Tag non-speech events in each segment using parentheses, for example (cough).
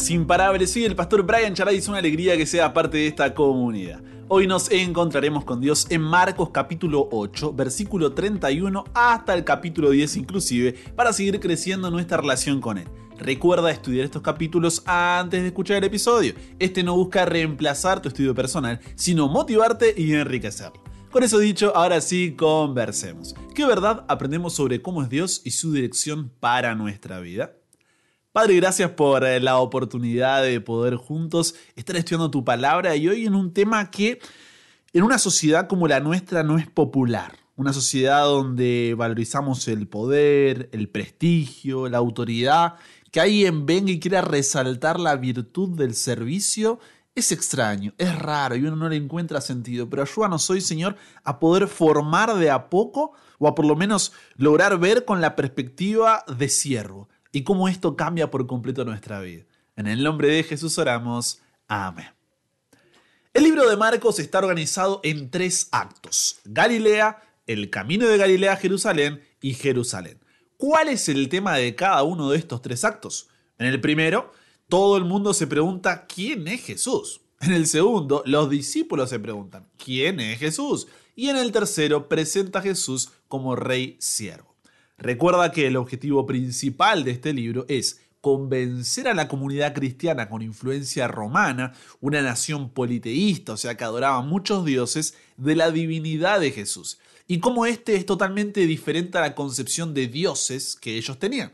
buenas, imparables. Soy el pastor Brian Charay es una alegría que sea parte de esta comunidad. Hoy nos encontraremos con Dios en Marcos capítulo 8, versículo 31 hasta el capítulo 10 inclusive, para seguir creciendo nuestra relación con Él. Recuerda estudiar estos capítulos antes de escuchar el episodio. Este no busca reemplazar tu estudio personal, sino motivarte y enriquecerlo. Con eso dicho, ahora sí, conversemos. ¿Qué verdad aprendemos sobre cómo es Dios y su dirección para nuestra vida? Padre, gracias por eh, la oportunidad de poder juntos estar estudiando tu palabra y hoy en un tema que en una sociedad como la nuestra no es popular. Una sociedad donde valorizamos el poder, el prestigio, la autoridad, que alguien venga y quiera resaltar la virtud del servicio, es extraño, es raro y uno no le encuentra sentido. Pero ayúdanos hoy, Señor, a poder formar de a poco o a por lo menos lograr ver con la perspectiva de siervo y cómo esto cambia por completo nuestra vida. En el nombre de Jesús oramos. Amén. El libro de Marcos está organizado en tres actos. Galilea, el camino de Galilea a Jerusalén y Jerusalén. ¿Cuál es el tema de cada uno de estos tres actos? En el primero, todo el mundo se pregunta quién es Jesús. En el segundo, los discípulos se preguntan quién es Jesús. Y en el tercero, presenta a Jesús como rey siervo. Recuerda que el objetivo principal de este libro es convencer a la comunidad cristiana con influencia romana, una nación politeísta, o sea que adoraba muchos dioses, de la divinidad de Jesús, y cómo este es totalmente diferente a la concepción de dioses que ellos tenían.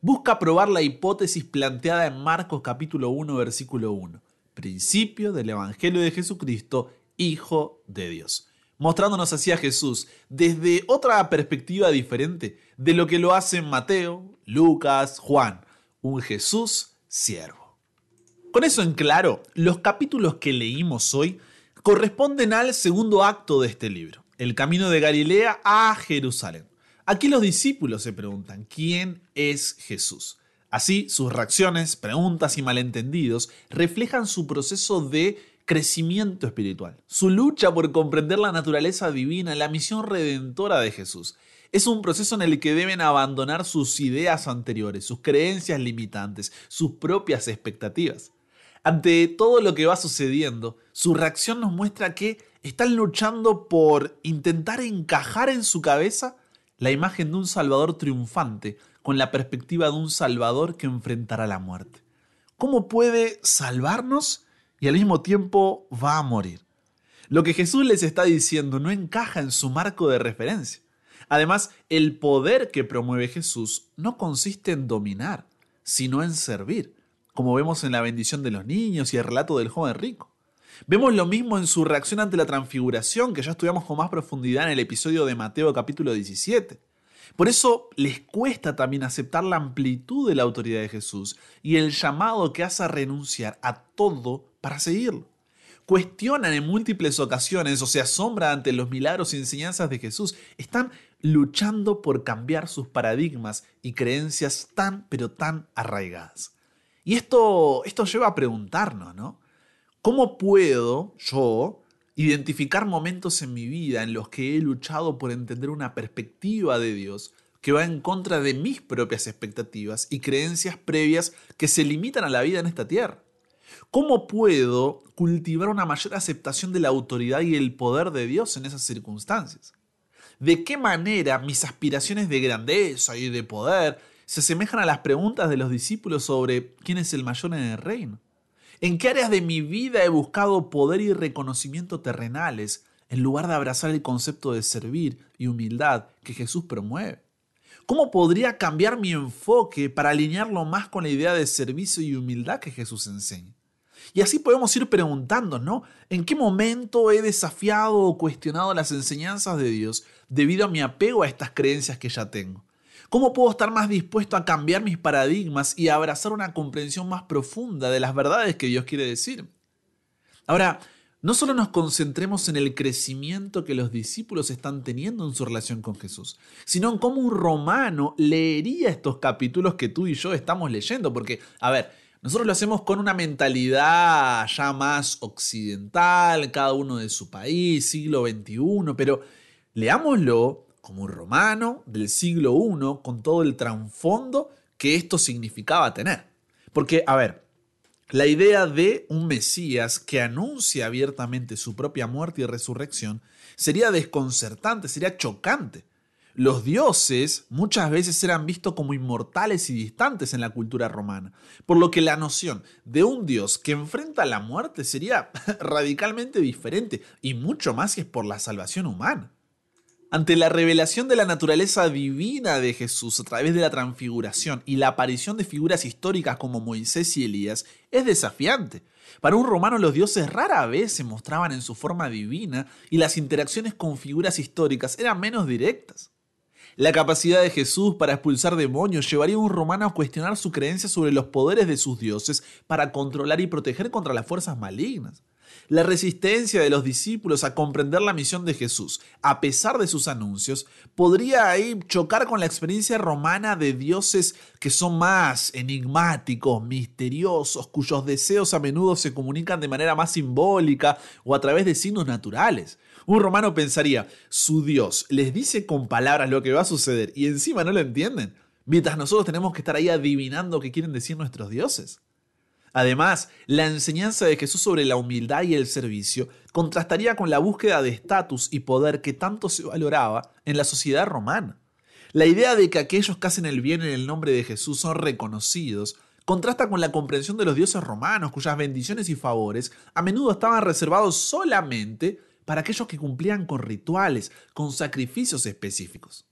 Busca probar la hipótesis planteada en Marcos capítulo 1 versículo 1, principio del Evangelio de Jesucristo, Hijo de Dios. Mostrándonos así a Jesús desde otra perspectiva diferente de lo que lo hacen Mateo, Lucas, Juan, un Jesús siervo. Con eso en claro, los capítulos que leímos hoy corresponden al segundo acto de este libro, el camino de Galilea a Jerusalén. Aquí los discípulos se preguntan, ¿quién es Jesús? Así, sus reacciones, preguntas y malentendidos reflejan su proceso de crecimiento espiritual, su lucha por comprender la naturaleza divina, la misión redentora de Jesús. Es un proceso en el que deben abandonar sus ideas anteriores, sus creencias limitantes, sus propias expectativas. Ante todo lo que va sucediendo, su reacción nos muestra que están luchando por intentar encajar en su cabeza la imagen de un Salvador triunfante con la perspectiva de un Salvador que enfrentará la muerte. ¿Cómo puede salvarnos y al mismo tiempo va a morir. Lo que Jesús les está diciendo no encaja en su marco de referencia. Además, el poder que promueve Jesús no consiste en dominar, sino en servir, como vemos en la bendición de los niños y el relato del joven rico. Vemos lo mismo en su reacción ante la transfiguración, que ya estudiamos con más profundidad en el episodio de Mateo capítulo 17. Por eso les cuesta también aceptar la amplitud de la autoridad de Jesús y el llamado que hace a renunciar a todo para seguirlo. Cuestionan en múltiples ocasiones o se asombran ante los milagros y enseñanzas de Jesús. Están luchando por cambiar sus paradigmas y creencias tan pero tan arraigadas. Y esto, esto lleva a preguntarnos, ¿no? ¿Cómo puedo yo identificar momentos en mi vida en los que he luchado por entender una perspectiva de Dios que va en contra de mis propias expectativas y creencias previas que se limitan a la vida en esta tierra? ¿Cómo puedo cultivar una mayor aceptación de la autoridad y el poder de Dios en esas circunstancias? ¿De qué manera mis aspiraciones de grandeza y de poder se asemejan a las preguntas de los discípulos sobre quién es el mayor en el reino? ¿En qué áreas de mi vida he buscado poder y reconocimiento terrenales en lugar de abrazar el concepto de servir y humildad que Jesús promueve? ¿Cómo podría cambiar mi enfoque para alinearlo más con la idea de servicio y humildad que Jesús enseña? Y así podemos ir preguntando, ¿no? ¿En qué momento he desafiado o cuestionado las enseñanzas de Dios debido a mi apego a estas creencias que ya tengo? ¿Cómo puedo estar más dispuesto a cambiar mis paradigmas y a abrazar una comprensión más profunda de las verdades que Dios quiere decir? Ahora, no solo nos concentremos en el crecimiento que los discípulos están teniendo en su relación con Jesús, sino en cómo un romano leería estos capítulos que tú y yo estamos leyendo, porque, a ver, nosotros lo hacemos con una mentalidad ya más occidental, cada uno de su país, siglo XXI, pero leámoslo como un romano del siglo I con todo el trasfondo que esto significaba tener. Porque, a ver, La idea de un Mesías que anuncia abiertamente su propia muerte y resurrección sería desconcertante, sería chocante. Los dioses muchas veces eran vistos como inmortales y distantes en la cultura romana, por lo que la noción de un dios que enfrenta la muerte sería (laughs) radicalmente diferente y mucho más si es por la salvación humana. Ante la revelación de la naturaleza divina de Jesús a través de la transfiguración y la aparición de figuras históricas como Moisés y Elías, es desafiante. Para un romano los dioses rara vez se mostraban en su forma divina y las interacciones con figuras históricas eran menos directas. La capacidad de Jesús para expulsar demonios llevaría a un romano a cuestionar su creencia sobre los poderes de sus dioses para controlar y proteger contra las fuerzas malignas. La resistencia de los discípulos a comprender la misión de Jesús, a pesar de sus anuncios, podría ahí chocar con la experiencia romana de dioses que son más enigmáticos, misteriosos, cuyos deseos a menudo se comunican de manera más simbólica o a través de signos naturales. Un romano pensaría, su Dios les dice con palabras lo que va a suceder y encima no lo entienden, mientras nosotros tenemos que estar ahí adivinando qué quieren decir nuestros dioses. Además, la enseñanza de Jesús sobre la humildad y el servicio contrastaría con la búsqueda de estatus y poder que tanto se valoraba en la sociedad romana. La idea de que aquellos que hacen el bien en el nombre de Jesús son reconocidos contrasta con la comprensión de los dioses romanos, cuyas bendiciones y favores a menudo estaban reservados solamente para aquellos que cumplían con rituales, con sacrificios específicos.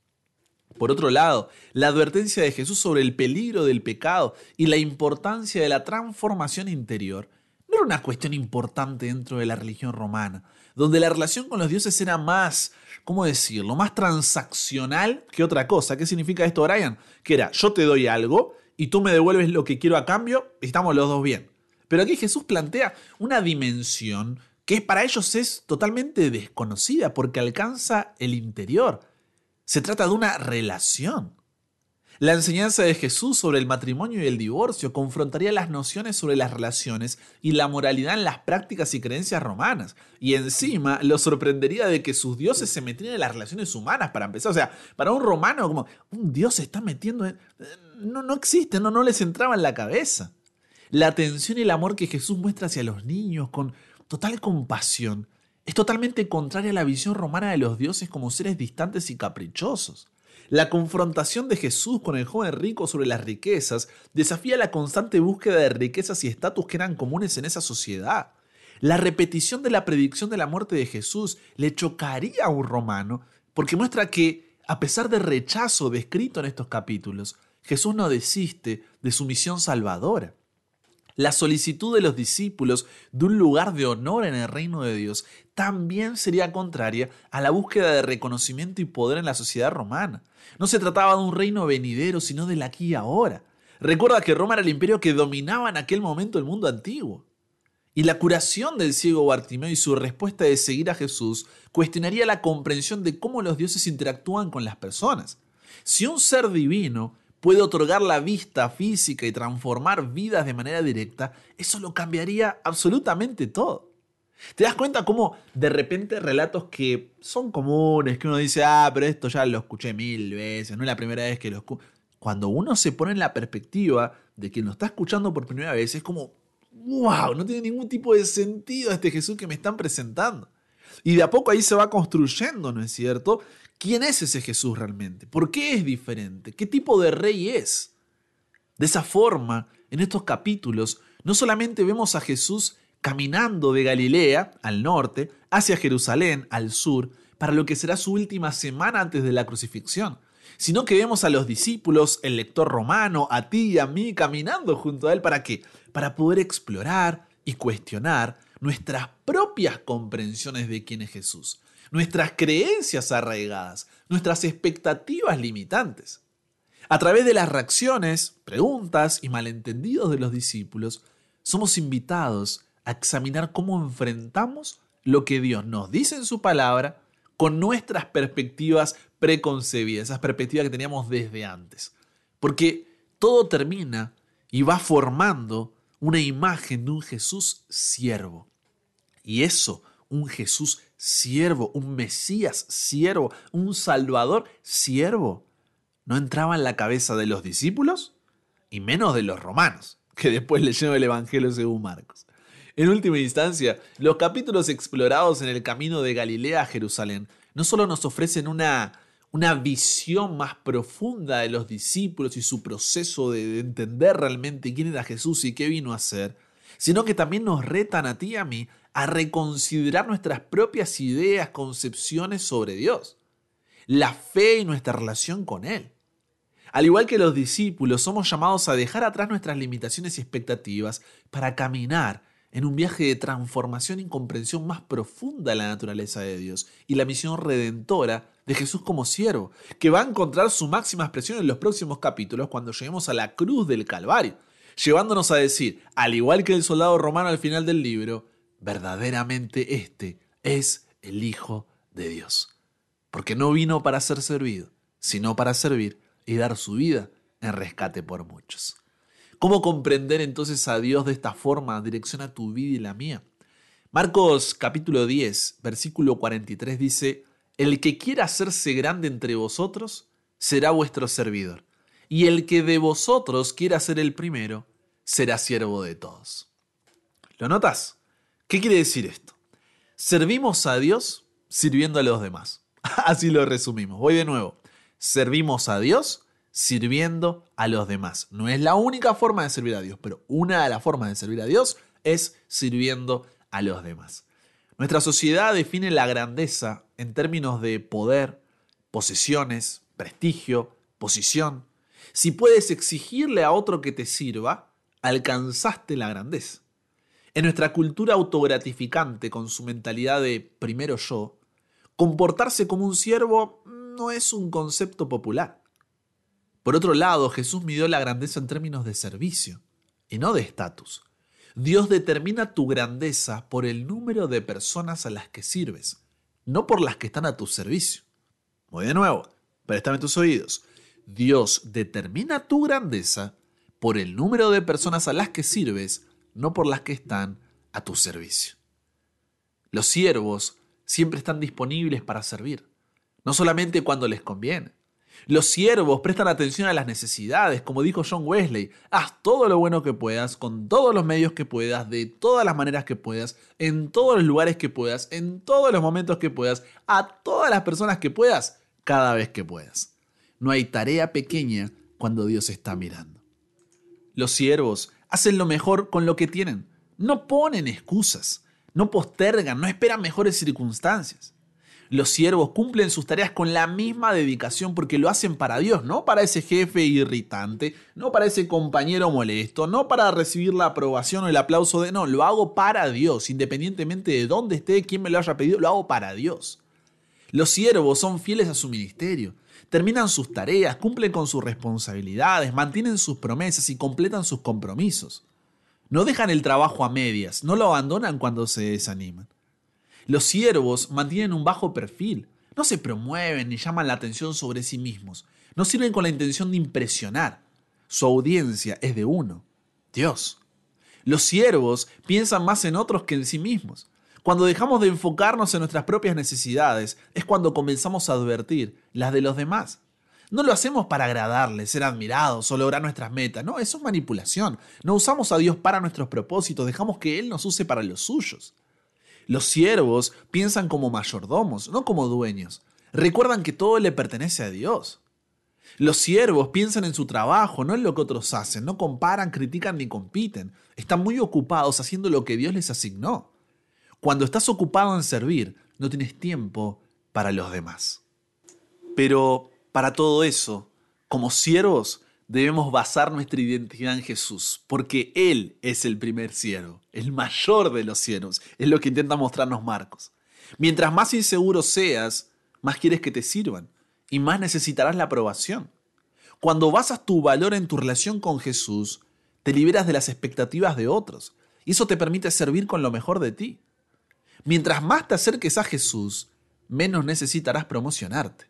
Por otro lado, la advertencia de Jesús sobre el peligro del pecado y la importancia de la transformación interior no era una cuestión importante dentro de la religión romana, donde la relación con los dioses era más, ¿cómo decirlo?, más transaccional que otra cosa. ¿Qué significa esto, Brian? Que era, yo te doy algo y tú me devuelves lo que quiero a cambio y estamos los dos bien. Pero aquí Jesús plantea una dimensión que para ellos es totalmente desconocida porque alcanza el interior. Se trata de una relación. La enseñanza de Jesús sobre el matrimonio y el divorcio confrontaría las nociones sobre las relaciones y la moralidad en las prácticas y creencias romanas. Y encima lo sorprendería de que sus dioses se metían en las relaciones humanas para empezar. O sea, para un romano como un dios se está metiendo en... No, no existe, no, no les entraba en la cabeza. La atención y el amor que Jesús muestra hacia los niños con total compasión es totalmente contraria a la visión romana de los dioses como seres distantes y caprichosos. La confrontación de Jesús con el joven rico sobre las riquezas desafía la constante búsqueda de riquezas y estatus que eran comunes en esa sociedad. La repetición de la predicción de la muerte de Jesús le chocaría a un romano porque muestra que, a pesar del rechazo descrito en estos capítulos, Jesús no desiste de su misión salvadora. La solicitud de los discípulos de un lugar de honor en el reino de Dios también sería contraria a la búsqueda de reconocimiento y poder en la sociedad romana. No se trataba de un reino venidero, sino del aquí y ahora. Recuerda que Roma era el imperio que dominaba en aquel momento el mundo antiguo. Y la curación del ciego Bartimeo y su respuesta de seguir a Jesús cuestionaría la comprensión de cómo los dioses interactúan con las personas. Si un ser divino puede otorgar la vista física y transformar vidas de manera directa, eso lo cambiaría absolutamente todo. ¿Te das cuenta cómo de repente relatos que son comunes, que uno dice, ah, pero esto ya lo escuché mil veces, no es la primera vez que lo escucho? Cuando uno se pone en la perspectiva de quien lo está escuchando por primera vez, es como, wow, no tiene ningún tipo de sentido este Jesús que me están presentando. Y de a poco ahí se va construyendo, ¿no es cierto? ¿Quién es ese Jesús realmente? ¿Por qué es diferente? ¿Qué tipo de rey es? De esa forma, en estos capítulos, no solamente vemos a Jesús caminando de Galilea, al norte, hacia Jerusalén, al sur, para lo que será su última semana antes de la crucifixión, sino que vemos a los discípulos, el lector romano, a ti y a mí, caminando junto a él. ¿Para qué? Para poder explorar y cuestionar nuestras propias comprensiones de quién es Jesús, nuestras creencias arraigadas, nuestras expectativas limitantes. A través de las reacciones, preguntas y malentendidos de los discípulos, somos invitados a examinar cómo enfrentamos lo que Dios nos dice en su palabra con nuestras perspectivas preconcebidas, esas perspectivas que teníamos desde antes. Porque todo termina y va formando una imagen de un Jesús siervo. Y eso, un Jesús siervo, un Mesías siervo, un Salvador siervo, no entraba en la cabeza de los discípulos y menos de los romanos, que después leyeron el Evangelio según Marcos. En última instancia, los capítulos explorados en el camino de Galilea a Jerusalén no solo nos ofrecen una, una visión más profunda de los discípulos y su proceso de entender realmente quién era Jesús y qué vino a hacer, sino que también nos retan a ti y a mí a reconsiderar nuestras propias ideas, concepciones sobre Dios, la fe y nuestra relación con Él. Al igual que los discípulos, somos llamados a dejar atrás nuestras limitaciones y expectativas para caminar en un viaje de transformación y comprensión más profunda de la naturaleza de Dios y la misión redentora de Jesús como siervo, que va a encontrar su máxima expresión en los próximos capítulos cuando lleguemos a la cruz del Calvario, llevándonos a decir, al igual que el soldado romano al final del libro, verdaderamente este es el Hijo de Dios, porque no vino para ser servido, sino para servir y dar su vida en rescate por muchos. ¿Cómo comprender entonces a Dios de esta forma direcciona tu vida y la mía? Marcos capítulo 10, versículo 43 dice, El que quiera hacerse grande entre vosotros, será vuestro servidor, y el que de vosotros quiera ser el primero, será siervo de todos. ¿Lo notas? ¿Qué quiere decir esto? Servimos a Dios sirviendo a los demás. (laughs) Así lo resumimos. Voy de nuevo. Servimos a Dios sirviendo a los demás. No es la única forma de servir a Dios, pero una de las formas de servir a Dios es sirviendo a los demás. Nuestra sociedad define la grandeza en términos de poder, posesiones, prestigio, posición. Si puedes exigirle a otro que te sirva, alcanzaste la grandeza. En nuestra cultura autogratificante, con su mentalidad de primero yo, comportarse como un siervo no es un concepto popular. Por otro lado, Jesús midió la grandeza en términos de servicio y no de estatus. Dios determina tu grandeza por el número de personas a las que sirves, no por las que están a tu servicio. Muy de nuevo, préstame tus oídos. Dios determina tu grandeza por el número de personas a las que sirves, no por las que están a tu servicio. Los siervos siempre están disponibles para servir, no solamente cuando les conviene, los siervos prestan atención a las necesidades, como dijo John Wesley. Haz todo lo bueno que puedas, con todos los medios que puedas, de todas las maneras que puedas, en todos los lugares que puedas, en todos los momentos que puedas, a todas las personas que puedas, cada vez que puedas. No hay tarea pequeña cuando Dios está mirando. Los siervos hacen lo mejor con lo que tienen. No ponen excusas, no postergan, no esperan mejores circunstancias. Los siervos cumplen sus tareas con la misma dedicación porque lo hacen para Dios, no para ese jefe irritante, no para ese compañero molesto, no para recibir la aprobación o el aplauso de no, lo hago para Dios, independientemente de dónde esté, quién me lo haya pedido, lo hago para Dios. Los siervos son fieles a su ministerio, terminan sus tareas, cumplen con sus responsabilidades, mantienen sus promesas y completan sus compromisos. No dejan el trabajo a medias, no lo abandonan cuando se desaniman. Los siervos mantienen un bajo perfil, no se promueven ni llaman la atención sobre sí mismos, no sirven con la intención de impresionar. Su audiencia es de uno, Dios. Los siervos piensan más en otros que en sí mismos. Cuando dejamos de enfocarnos en nuestras propias necesidades es cuando comenzamos a advertir las de los demás. No lo hacemos para agradarles, ser admirados o lograr nuestras metas. No, eso es manipulación. No usamos a Dios para nuestros propósitos, dejamos que Él nos use para los suyos. Los siervos piensan como mayordomos, no como dueños. Recuerdan que todo le pertenece a Dios. Los siervos piensan en su trabajo, no en lo que otros hacen, no comparan, critican ni compiten. Están muy ocupados haciendo lo que Dios les asignó. Cuando estás ocupado en servir, no tienes tiempo para los demás. Pero para todo eso, como siervos, debemos basar nuestra identidad en Jesús, porque Él es el primer siervo, el mayor de los siervos, es lo que intenta mostrarnos Marcos. Mientras más inseguro seas, más quieres que te sirvan y más necesitarás la aprobación. Cuando basas tu valor en tu relación con Jesús, te liberas de las expectativas de otros y eso te permite servir con lo mejor de ti. Mientras más te acerques a Jesús, menos necesitarás promocionarte.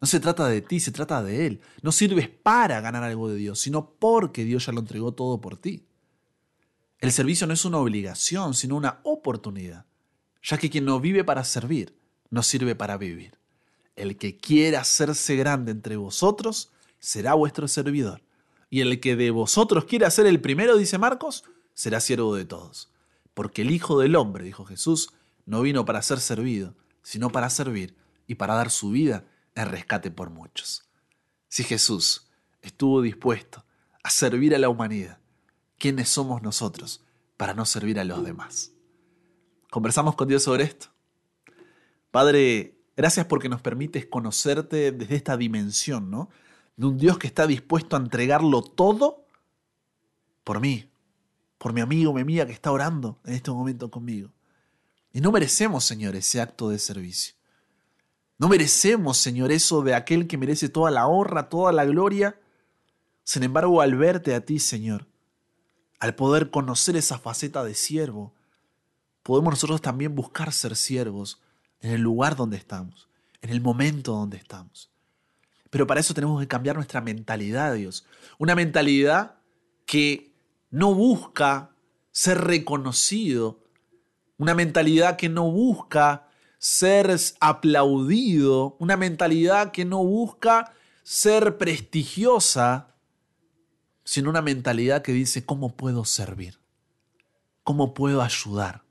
No se trata de ti, se trata de Él. No sirves para ganar algo de Dios, sino porque Dios ya lo entregó todo por ti. El servicio no es una obligación, sino una oportunidad, ya que quien no vive para servir, no sirve para vivir. El que quiera hacerse grande entre vosotros será vuestro servidor, y el que de vosotros quiera ser el primero, dice Marcos, será siervo de todos. Porque el Hijo del Hombre, dijo Jesús, no vino para ser servido, sino para servir y para dar su vida en rescate por muchos. Si Jesús estuvo dispuesto a servir a la humanidad, ¿quiénes somos nosotros para no servir a los demás? Conversamos con Dios sobre esto. Padre, gracias porque nos permites conocerte desde esta dimensión, ¿no? De un Dios que está dispuesto a entregarlo todo por mí, por mi amigo, mi amiga que está orando en este momento conmigo. Y no merecemos, Señor, ese acto de servicio. No merecemos, Señor, eso de aquel que merece toda la honra, toda la gloria. Sin embargo, al verte a ti, Señor, al poder conocer esa faceta de siervo, podemos nosotros también buscar ser siervos en el lugar donde estamos, en el momento donde estamos. Pero para eso tenemos que cambiar nuestra mentalidad, Dios. Una mentalidad que no busca ser reconocido, una mentalidad que no busca ser aplaudido, una mentalidad que no busca ser prestigiosa, sino una mentalidad que dice, ¿cómo puedo servir? ¿Cómo puedo ayudar?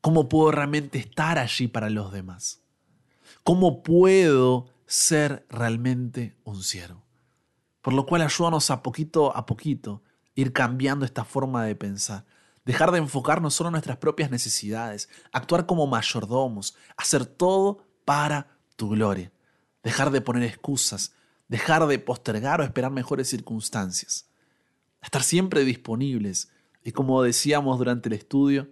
¿Cómo puedo realmente estar allí para los demás? ¿Cómo puedo ser realmente un siervo? Por lo cual ayúdanos a poquito a poquito ir cambiando esta forma de pensar. Dejar de enfocarnos solo en nuestras propias necesidades, actuar como mayordomos, hacer todo para tu gloria. Dejar de poner excusas, dejar de postergar o esperar mejores circunstancias. Estar siempre disponibles y como decíamos durante el estudio,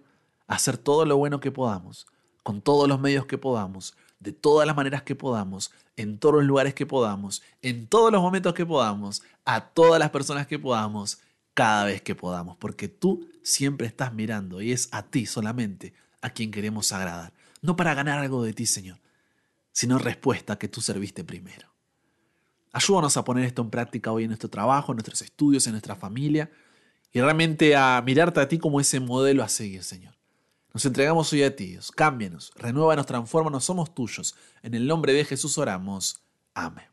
hacer todo lo bueno que podamos, con todos los medios que podamos, de todas las maneras que podamos, en todos los lugares que podamos, en todos los momentos que podamos, a todas las personas que podamos, cada vez que podamos, porque tú siempre estás mirando y es a ti solamente a quien queremos agradar, no para ganar algo de ti, Señor, sino respuesta que tú serviste primero. Ayúdanos a poner esto en práctica hoy en nuestro trabajo, en nuestros estudios, en nuestra familia y realmente a mirarte a ti como ese modelo a seguir, Señor. Nos entregamos hoy a ti, Dios. Cámbianos, renuévanos, transfórmanos, somos tuyos. En el nombre de Jesús oramos. Amén